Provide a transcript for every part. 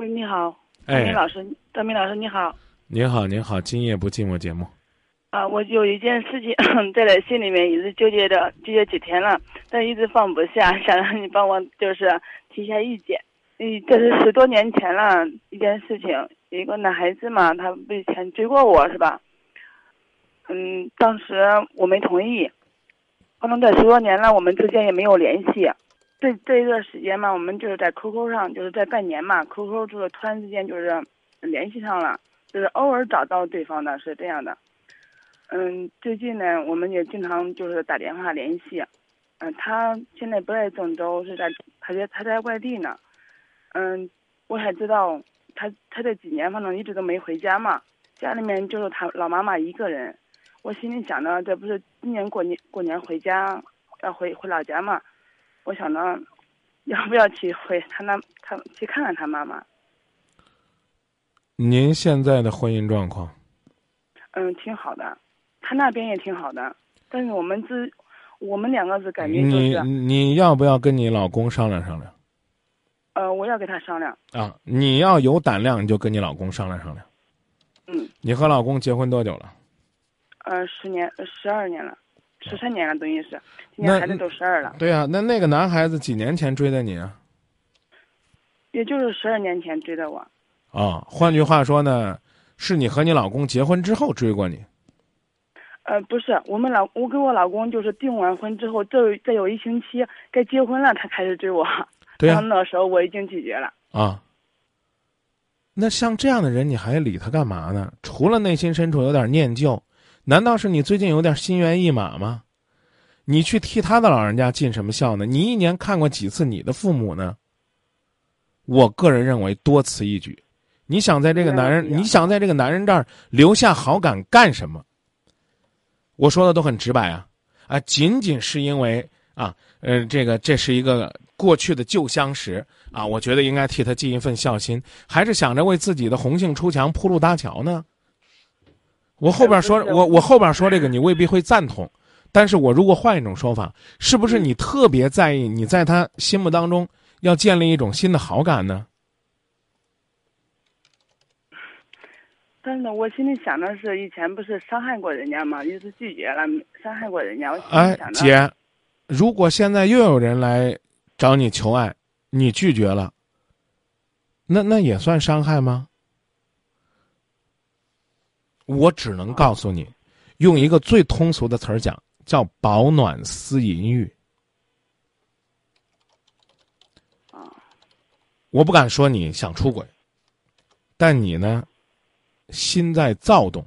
喂，你好，张明老师，张明老师你好。您好，您好，今夜不寂寞节目。啊，我有一件事情 在在心里面一直纠结着，纠结几天了，但一直放不下，想让你帮我就是提一下意见。嗯，这是十多年前了一件事情，一个男孩子嘛，他不以前追过我是吧？嗯，当时我没同意，可能在十多年了，我们之间也没有联系。这这一段时间嘛，我们就是在 QQ 上，就是在半年嘛，QQ 就是突然之间就是联系上了，就是偶尔找到对方的是这样的。嗯，最近呢，我们也经常就是打电话联系。嗯，他现在不在郑州，是在他在他在外地呢。嗯，我还知道他他这几年反正一直都没回家嘛，家里面就是他老妈妈一个人。我心里想着，这不是今年过年过年回家要回回老家嘛。我想着，要不要去回他那他去看看他妈妈？您现在的婚姻状况？嗯，挺好的，他那边也挺好的，但是我们这我们两个是感觉就是。你你要不要跟你老公商量商量？呃，我要跟他商量。啊，你要有胆量，你就跟你老公商量商量。嗯。你和老公结婚多久了？呃，十年，十二年了。十三年了，等于是，今年孩子都十二了。对啊，那那个男孩子几年前追的你啊？也就是十二年前追的我。啊，换句话说呢，是你和你老公结婚之后追过你？呃，不是，我们老我跟我老公就是订完婚之后，这再有一星期该结婚了，他开始追我。对呀。那时候我已经拒绝了。啊。那像这样的人，你还理他干嘛呢？除了内心深处有点念旧。难道是你最近有点心猿意马吗？你去替他的老人家尽什么孝呢？你一年看过几次你的父母呢？我个人认为多此一举。你想在这个男人，你想在这个男人这儿留下好感干什么？我说的都很直白啊啊！仅仅是因为啊，呃，这个这是一个过去的旧相识啊，我觉得应该替他尽一份孝心，还是想着为自己的红杏出墙铺路搭桥呢？我后边说，我我后边说这个你未必会赞同，但是我如果换一种说法，是不是你特别在意你在他心目当中要建立一种新的好感呢？但是我心里想的是，以前不是伤害过人家吗？一直拒绝了，伤害过人家。哎，姐，如果现在又有人来找你求爱，你拒绝了，那那也算伤害吗？我只能告诉你，用一个最通俗的词儿讲，叫“保暖思淫欲”。我不敢说你想出轨，但你呢，心在躁动。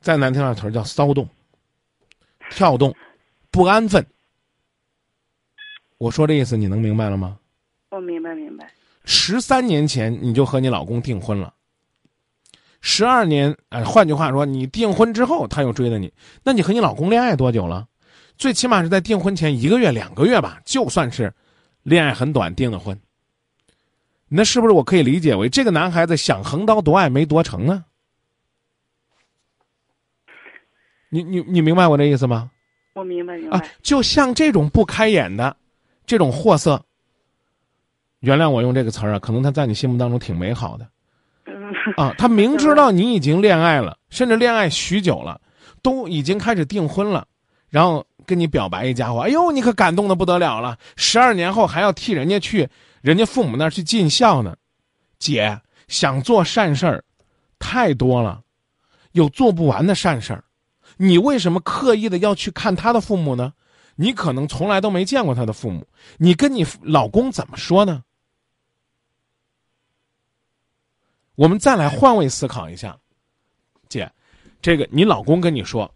再难听点词儿叫骚动、跳动、不安分。我说这意思，你能明白了吗？我明白，明白。十三年前你就和你老公订婚了。十二年，哎，换句话说，你订婚之后他又追的你，那你和你老公恋爱多久了？最起码是在订婚前一个月、两个月吧，就算是恋爱很短订的婚。那是不是我可以理解为这个男孩子想横刀夺爱没夺成呢？你你你明白我这意思吗？我明白明白。啊，就像这种不开眼的，这种货色，原谅我用这个词儿啊，可能他在你心目当中挺美好的。啊，他明知道你已经恋爱了，甚至恋爱许久了，都已经开始订婚了，然后跟你表白一家伙，哎呦，你可感动的不得了了。十二年后还要替人家去人家父母那儿去尽孝呢，姐想做善事儿，太多了，有做不完的善事儿，你为什么刻意的要去看他的父母呢？你可能从来都没见过他的父母，你跟你老公怎么说呢？我们再来换位思考一下，姐，这个你老公跟你说，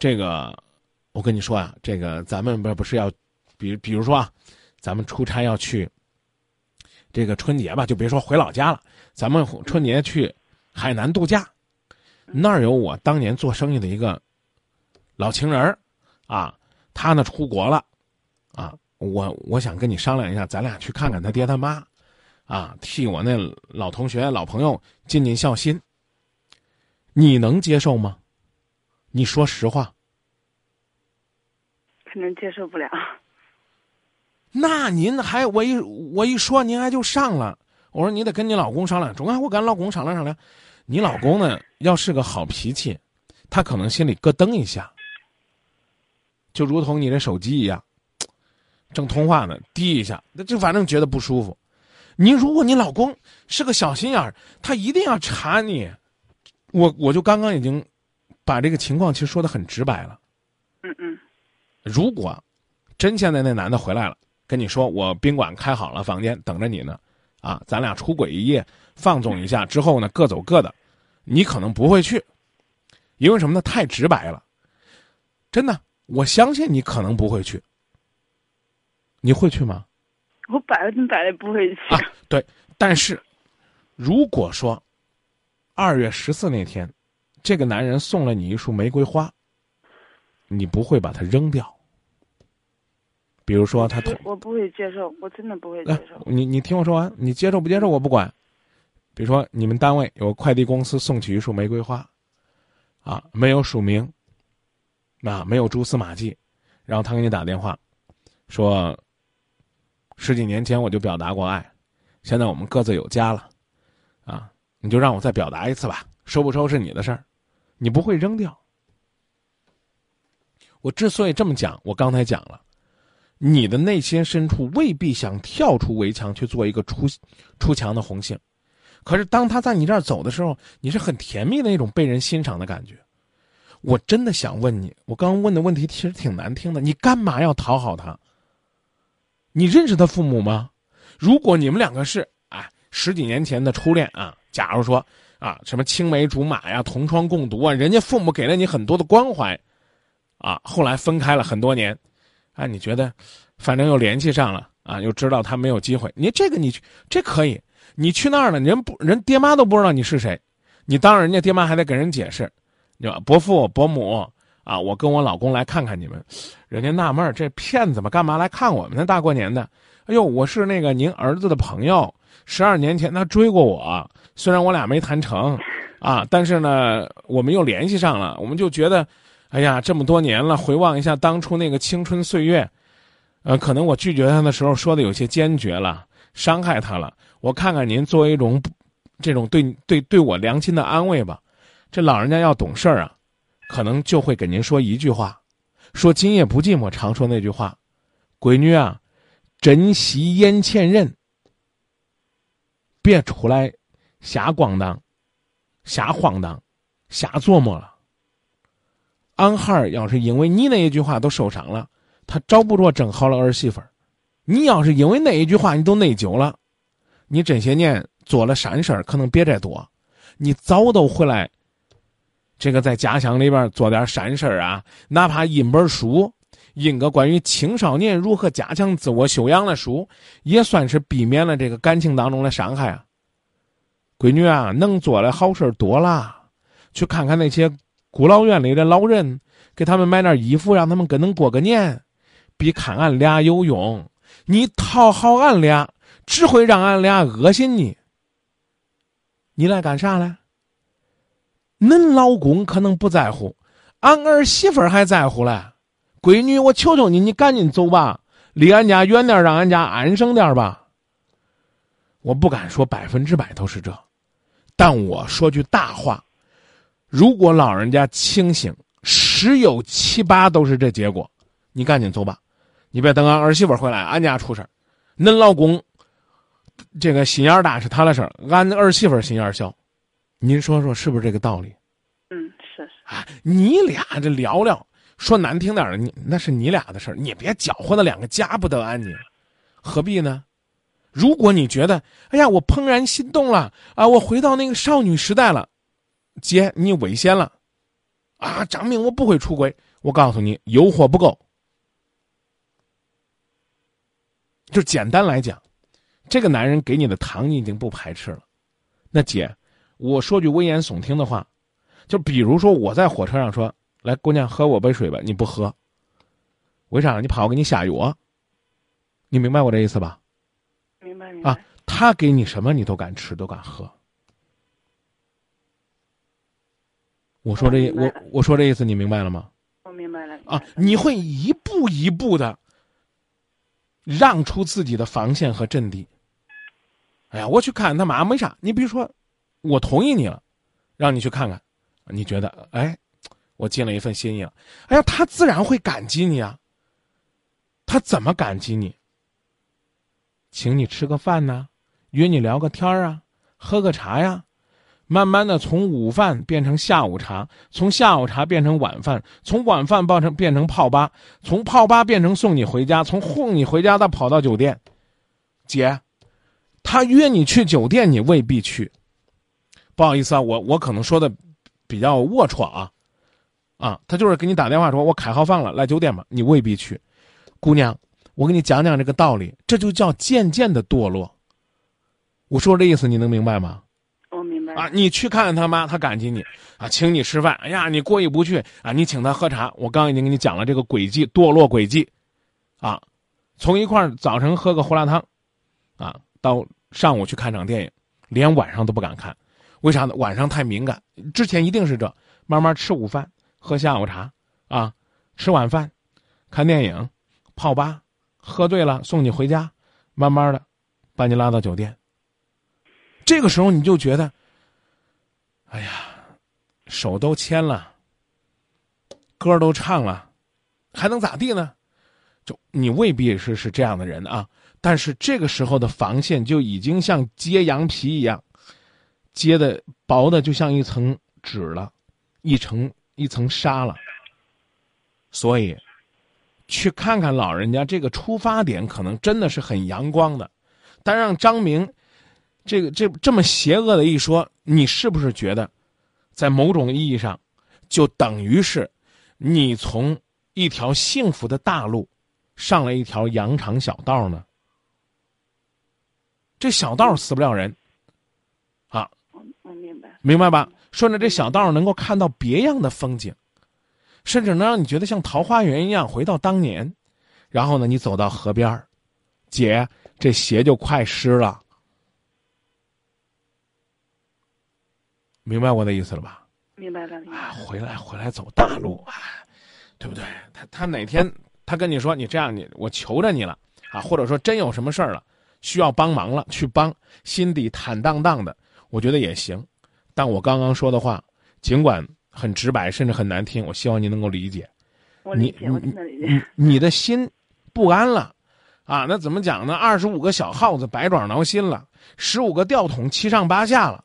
这个我跟你说啊，这个咱们不不是要，比比如说啊，咱们出差要去这个春节吧，就别说回老家了，咱们春节去海南度假，那儿有我当年做生意的一个老情人儿啊，他呢出国了啊，我我想跟你商量一下，咱俩去看看他爹他妈。啊，替我那老同学、老朋友尽尽孝心，你能接受吗？你说实话。可能接受不了。那您还我一我一说您还就上了，我说你得跟你老公商量。中啊，我跟老公商量商量。你老公呢，要是个好脾气，他可能心里咯噔一下，就如同你的手机一样，正通话呢，滴一下，那就反正觉得不舒服。你如果你老公是个小心眼儿，他一定要查你。我我就刚刚已经把这个情况其实说的很直白了。嗯嗯。如果真现在那男的回来了，跟你说我宾馆开好了房间等着你呢，啊，咱俩出轨一夜。放纵一下之后呢，各走各的，你可能不会去，因为什么呢？太直白了，真的，我相信你可能不会去，你会去吗？我百分之百的不会去。啊，对，但是，如果说二月十四那天，这个男人送了你一束玫瑰花，你不会把它扔掉。比如说他，我不会接受，我真的不会接受。你你听我说完，你接受不接受我不管。比如说，你们单位有快递公司送去一束玫瑰花，啊，没有署名，啊，没有蛛丝马迹，然后他给你打电话，说，十几年前我就表达过爱，现在我们各自有家了，啊，你就让我再表达一次吧，收不收是你的事儿，你不会扔掉。我之所以这么讲，我刚才讲了，你的内心深处未必想跳出围墙去做一个出出墙的红杏。可是，当他在你这儿走的时候，你是很甜蜜的那种被人欣赏的感觉。我真的想问你，我刚刚问的问题其实挺难听的。你干嘛要讨好他？你认识他父母吗？如果你们两个是哎十几年前的初恋啊，假如说啊什么青梅竹马呀、同窗共读啊，人家父母给了你很多的关怀，啊，后来分开了很多年，啊，你觉得反正又联系上了啊，又知道他没有机会，你这个你这可以。你去那儿了，人不人爹妈都不知道你是谁，你当人家爹妈还得给人解释，对吧？伯父伯母啊，我跟我老公来看看你们，人家纳闷这骗子嘛，干嘛来看我们呢？大过年的，哎呦，我是那个您儿子的朋友，十二年前他追过我，虽然我俩没谈成，啊，但是呢，我们又联系上了，我们就觉得，哎呀，这么多年了，回望一下当初那个青春岁月，呃，可能我拒绝他的时候说的有些坚决了。伤害他了，我看看您作为一种，这种对对对我良心的安慰吧。这老人家要懂事儿啊，可能就会给您说一句话，说今夜不寂寞，常说那句话，闺女啊，珍惜眼前人，别出来瞎逛荡，瞎晃荡，瞎琢磨了。俺孩儿要是因为你那一句话都受伤了，他找不着正好的儿媳妇儿。你要是因为那一句话你都内疚了，你这些年做了善事儿可能别再多，你早都回来。这个在家乡里边做点善事啊，哪怕印本书，印个关于青少年如何加强自我修养的书，也算是避免了这个感情当中的伤害啊。闺女啊，能做的好事多了，去看看那些孤老院里的老人，给他们买点衣服，让他们跟能过个年，比看俺俩有用。你讨好俺俩，只会让俺俩恶心你。你来干啥来？恁老公可能不在乎，俺儿媳妇还在乎嘞。闺女，我求求你，你赶紧走吧，离俺家远点，让俺家安生点吧。我不敢说百分之百都是这，但我说句大话：如果老人家清醒，十有七八都是这结果。你赶紧走吧。你别等俺儿媳妇回来，俺家出事儿。恁老公这个心眼大是他的事儿，俺儿媳妇心眼小。您说说是不是这个道理？嗯，是是。啊，你俩这聊聊，说难听点儿的，你那是你俩的事儿，你别搅和那两个家不得安宁，何必呢？如果你觉得，哎呀，我怦然心动了啊，我回到那个少女时代了，姐，你危险了啊！张明，我不会出轨，我告诉你，诱惑不够。就简单来讲，这个男人给你的糖你已经不排斥了。那姐，我说句危言耸听的话，就比如说我在火车上说：“来，姑娘，喝我杯水吧。”你不喝，为啥？你怕我给你下药？你明白我这意思吧？明白明白。啊，他给你什么你都敢吃，都敢喝。我说这我我说这意思你明白了吗？我明白了。啊，你会一步一步的。让出自己的防线和阵地，哎呀，我去看他妈没啥。你比如说，我同意你了，让你去看看，你觉得哎，我尽了一份心意了。哎呀，他自然会感激你啊。他怎么感激你？请你吃个饭呢，约你聊个天儿啊，喝个茶呀。慢慢的，从午饭变成下午茶，从下午茶变成晚饭，从晚饭变成变成泡吧，从泡吧变成送你回家，从哄你回家到跑到酒店。姐，他约你去酒店，你未必去。不好意思啊，我我可能说的比较龌龊啊，啊，他就是给你打电话说，我开好房了，来酒店吧，你未必去。姑娘，我给你讲讲这个道理，这就叫渐渐的堕落。我说这意思你能明白吗？我明白啊，你去看看他妈，他感激你啊，请你吃饭。哎呀，你过意不去啊，你请他喝茶。我刚已经给你讲了这个轨迹，堕落轨迹，啊，从一块儿早晨喝个胡辣汤，啊，到上午去看场电影，连晚上都不敢看，为啥呢？晚上太敏感。之前一定是这，慢慢吃午饭，喝下午茶，啊，吃晚饭，看电影，泡吧，喝醉了送你回家，慢慢的，把你拉到酒店。这个时候你就觉得。哎呀，手都牵了，歌都唱了，还能咋地呢？就你未必是是这样的人啊。但是这个时候的防线就已经像揭羊皮一样，揭的薄的就像一层纸了，一层一层纱了。所以，去看看老人家这个出发点可能真的是很阳光的，但让张明。这个这这么邪恶的一说，你是不是觉得，在某种意义上，就等于是你从一条幸福的大路上了一条羊肠小道呢？这小道死不了人，明白，吧？顺着这小道能够看到别样的风景，甚至能让你觉得像桃花源一样回到当年。然后呢，你走到河边儿姐，这鞋就快湿了。明白我的意思了吧？明白了。啊，回来回来走大路啊，对不对？他他哪天他跟你说你这样你我求着你了啊，或者说真有什么事儿了需要帮忙了去帮，心底坦荡荡的，我觉得也行。但我刚刚说的话，尽管很直白甚至很难听，我希望您能够理解。我理解，我真的理解。你的心不安了啊？那怎么讲呢？二十五个小耗子百爪挠心了，十五个吊桶七上八下了。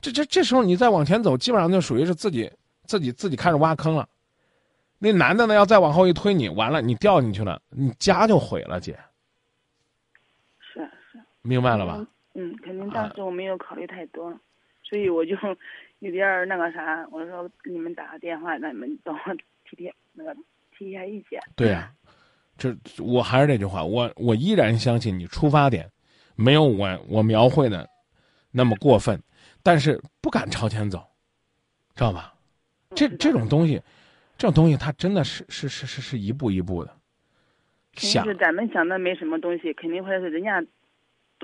这这这时候你再往前走，基本上就属于是自己自己自己开始挖坑了。那男的呢，要再往后一推你，完了你掉进去了，你家就毁了，姐。是是。明白了吧？嗯，肯定当时我没有考虑太多，所以我就 有点那个啥，我说给你们打个电话，让你们帮我提提那个提一下意见。对呀，这我还是这句话，我我依然相信你出发点没有我我描绘的那么过分。但是不敢朝前走，知道吧？这这种东西，这种东西，它真的是是是是是一步一步的。肯定是咱们想的没什么东西，肯定会是人家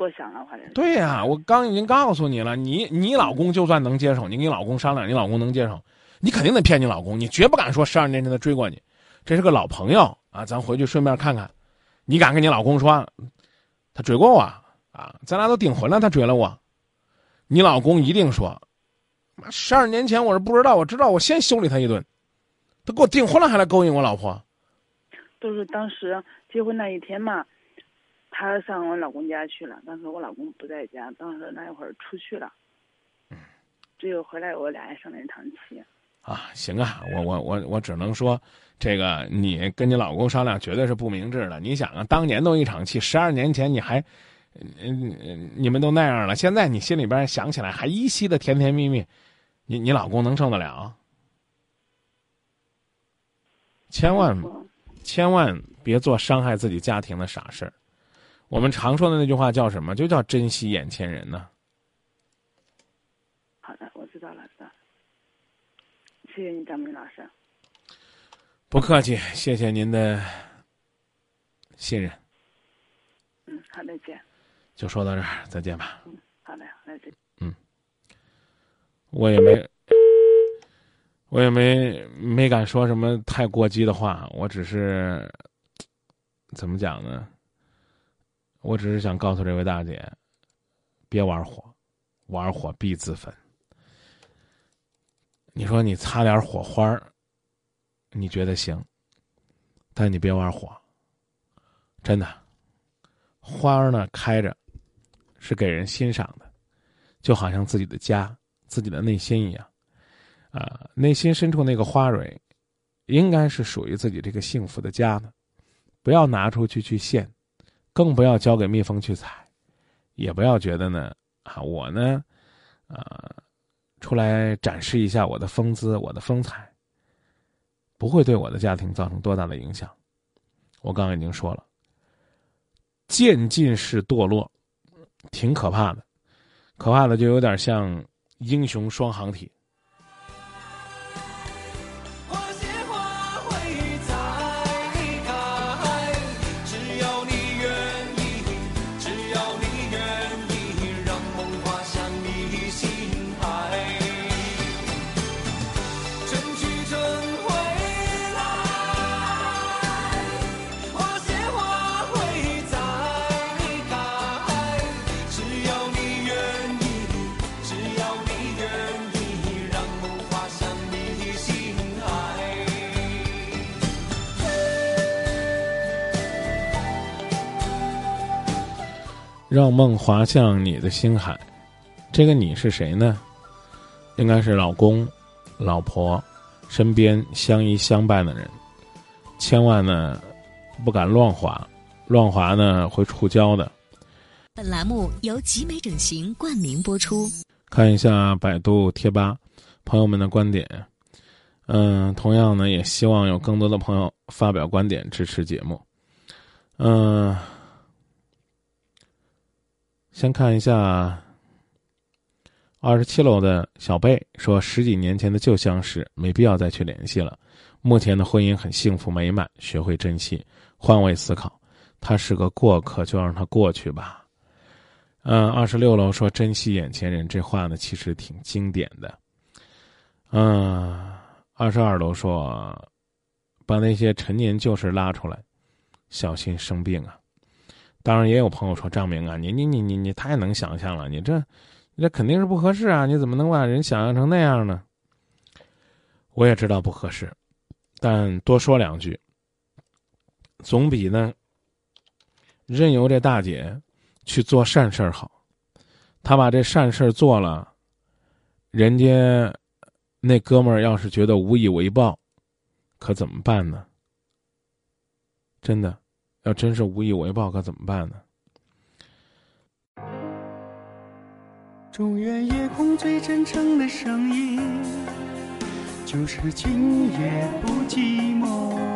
多想了，或者。对呀，我刚已经告诉你了，你你老公就算能接受，你跟你老公商量，你老公能接受，你肯定得骗你老公，你绝不敢说十二年前他追过你，这是个老朋友啊，咱回去顺便看看，你敢跟你老公说，他追过我啊？咱俩都订婚了，他追了我。你老公一定说：“妈，十二年前我是不知道，我知道我先修理他一顿，他给我订婚了还来勾引我老婆。”都是当时结婚那一天嘛，他上我老公家去了，当时我老公不在家，当时那一会儿出去了，嗯只有回来我俩还生了一场气。啊，行啊，我我我我只能说，这个你跟你老公商量绝对是不明智的。你想啊，当年都一场气，十二年前你还。嗯，你们都那样了，现在你心里边想起来还依稀的甜甜蜜蜜，你你老公能受得了？千万千万别做伤害自己家庭的傻事儿。我们常说的那句话叫什么？就叫珍惜眼前人呢。好的，我知道了，知道。谢谢你，张明老师。不客气，谢谢您的信任。嗯，好的，见。就说到这儿，再见吧。嗯，好的，再见。嗯，我也没，我也没没敢说什么太过激的话，我只是怎么讲呢？我只是想告诉这位大姐，别玩火，玩火必自焚。你说你擦点火花儿，你觉得行？但你别玩火，真的。花儿呢开着，是给人欣赏的，就好像自己的家、自己的内心一样。啊，内心深处那个花蕊，应该是属于自己这个幸福的家的。不要拿出去去献，更不要交给蜜蜂去采，也不要觉得呢啊，我呢，啊，出来展示一下我的风姿、我的风采，不会对我的家庭造成多大的影响。我刚刚已经说了，渐进式堕落，挺可怕的，可怕的就有点像英雄双行体。让梦滑向你的心海，这个你是谁呢？应该是老公、老婆身边相依相伴的人，千万呢不敢乱滑，乱滑呢会触礁的。本栏目由集美整形冠名播出。看一下百度贴吧朋友们的观点，嗯，同样呢也希望有更多的朋友发表观点支持节目，嗯。先看一下，二十七楼的小贝说：“十几年前的旧相识，没必要再去联系了。目前的婚姻很幸福美满，学会珍惜，换位思考。他是个过客，就让他过去吧。”嗯，二十六楼说：“珍惜眼前人。”这话呢，其实挺经典的。嗯，二十二楼说：“把那些陈年旧事拉出来，小心生病啊。”当然，也有朋友说张明啊，你你你你你太能想象了，你这，你这肯定是不合适啊！你怎么能把人想象成那样呢？我也知道不合适，但多说两句，总比呢任由这大姐去做善事好。他把这善事做了，人家那哥们儿要是觉得无以为报，可怎么办呢？真的。要真是无以为报，可怎么办呢？中原夜空最真诚的声音，就是今夜不寂寞。